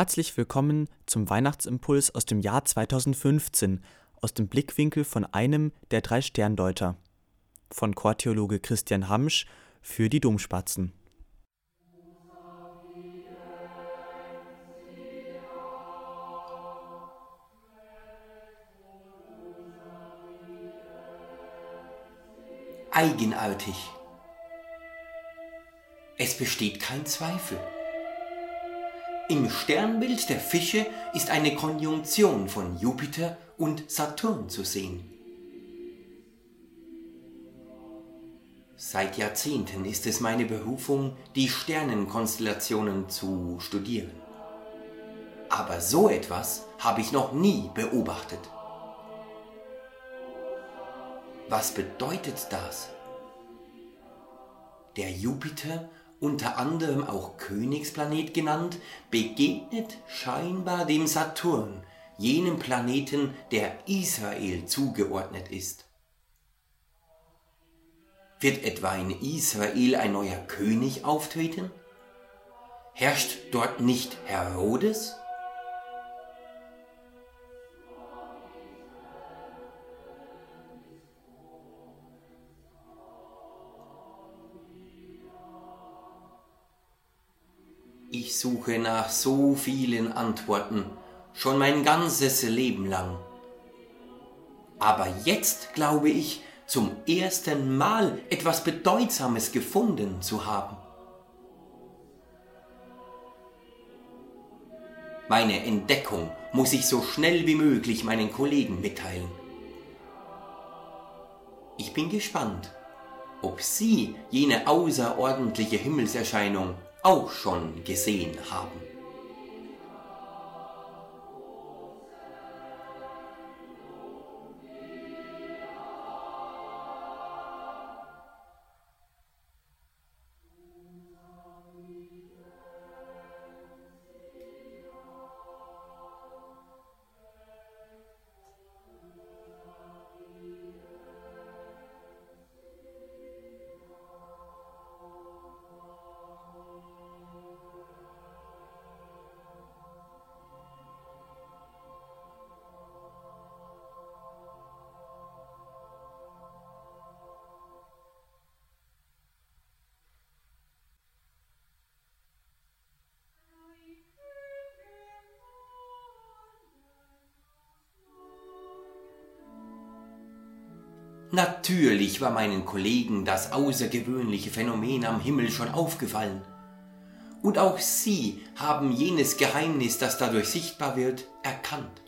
Herzlich willkommen zum Weihnachtsimpuls aus dem Jahr 2015 aus dem Blickwinkel von einem der drei Sterndeuter von Chortheologe Christian Hamsch für die Domspatzen. Eigenartig. Es besteht kein Zweifel. Im Sternbild der Fische ist eine Konjunktion von Jupiter und Saturn zu sehen. Seit Jahrzehnten ist es meine Berufung, die Sternenkonstellationen zu studieren. Aber so etwas habe ich noch nie beobachtet. Was bedeutet das? Der Jupiter unter anderem auch Königsplanet genannt, begegnet scheinbar dem Saturn, jenem Planeten, der Israel zugeordnet ist. Wird etwa in Israel ein neuer König auftreten? Herrscht dort nicht Herodes? Ich suche nach so vielen Antworten, schon mein ganzes Leben lang. Aber jetzt glaube ich, zum ersten Mal etwas Bedeutsames gefunden zu haben. Meine Entdeckung muss ich so schnell wie möglich meinen Kollegen mitteilen. Ich bin gespannt, ob Sie jene außerordentliche Himmelserscheinung auch schon gesehen haben. Natürlich war meinen Kollegen das außergewöhnliche Phänomen am Himmel schon aufgefallen. Und auch sie haben jenes Geheimnis, das dadurch sichtbar wird, erkannt.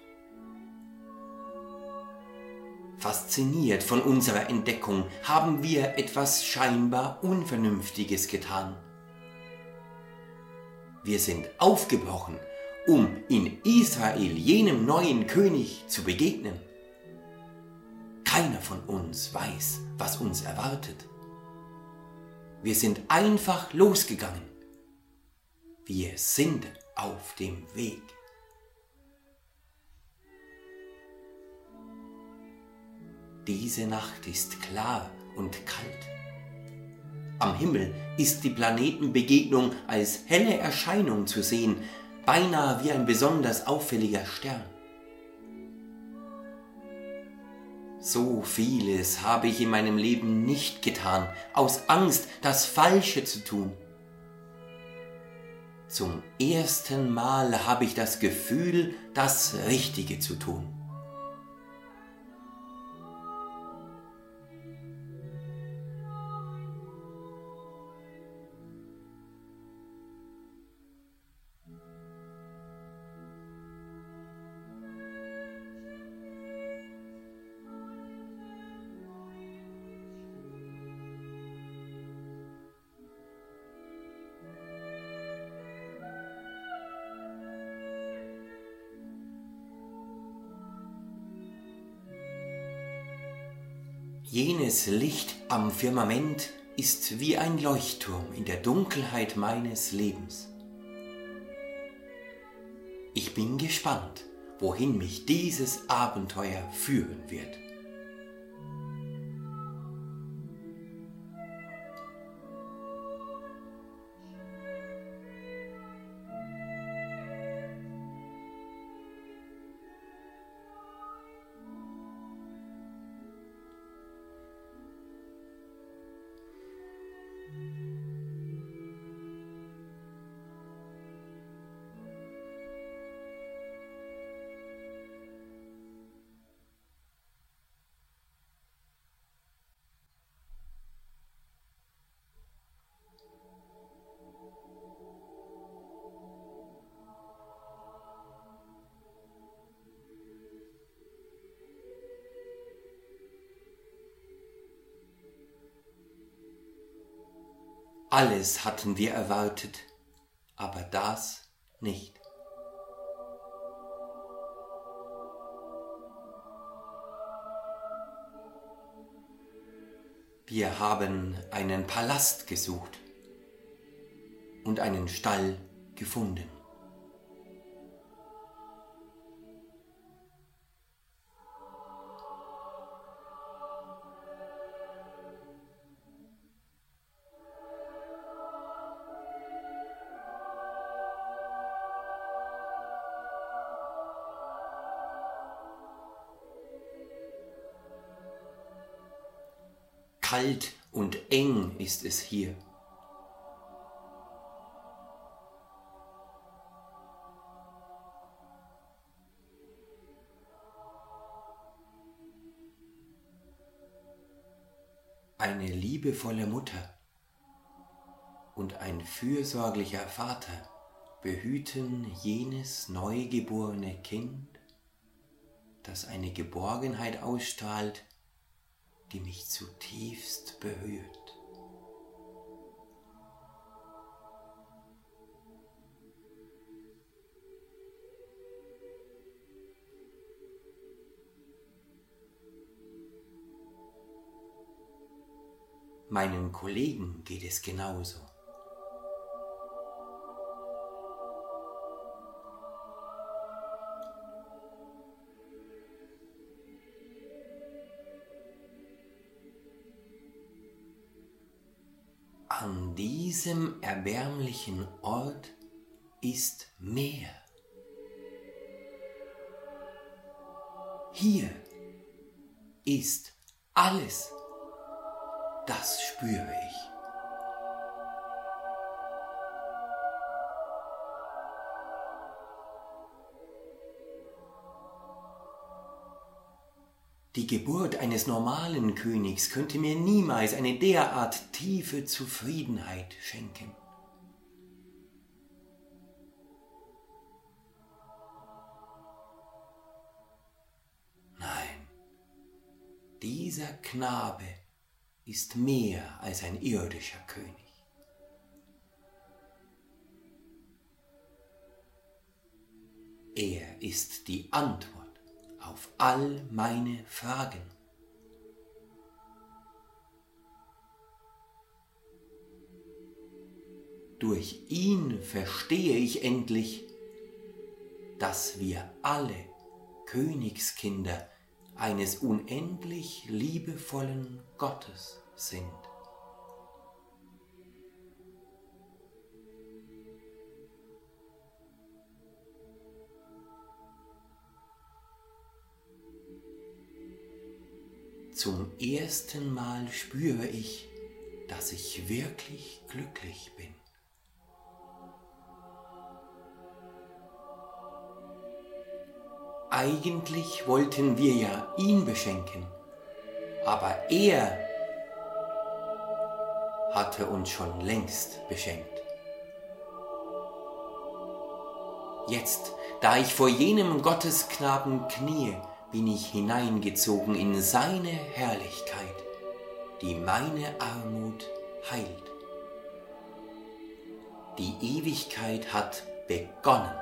Fasziniert von unserer Entdeckung haben wir etwas scheinbar Unvernünftiges getan. Wir sind aufgebrochen, um in Israel jenem neuen König zu begegnen. Keiner von uns weiß, was uns erwartet. Wir sind einfach losgegangen. Wir sind auf dem Weg. Diese Nacht ist klar und kalt. Am Himmel ist die Planetenbegegnung als helle Erscheinung zu sehen, beinahe wie ein besonders auffälliger Stern. So vieles habe ich in meinem Leben nicht getan, aus Angst, das Falsche zu tun. Zum ersten Mal habe ich das Gefühl, das Richtige zu tun. Jenes Licht am Firmament ist wie ein Leuchtturm in der Dunkelheit meines Lebens. Ich bin gespannt, wohin mich dieses Abenteuer führen wird. Alles hatten wir erwartet, aber das nicht. Wir haben einen Palast gesucht und einen Stall gefunden. Kalt und eng ist es hier. Eine liebevolle Mutter und ein fürsorglicher Vater behüten jenes neugeborene Kind, das eine Geborgenheit ausstrahlt, die mich zutiefst berührt. Meinen Kollegen geht es genauso. Diesem erbärmlichen Ort ist Meer. Hier ist alles. Das spüre ich. Die Geburt eines normalen Königs könnte mir niemals eine derart tiefe Zufriedenheit schenken. Nein, dieser Knabe ist mehr als ein irdischer König. Er ist die Antwort auf all meine Fragen. Durch ihn verstehe ich endlich, dass wir alle Königskinder eines unendlich liebevollen Gottes sind. Zum ersten Mal spüre ich, dass ich wirklich glücklich bin. Eigentlich wollten wir ja ihn beschenken, aber er hatte uns schon längst beschenkt. Jetzt, da ich vor jenem Gottesknaben kniee, bin ich hineingezogen in seine Herrlichkeit, die meine Armut heilt. Die Ewigkeit hat begonnen.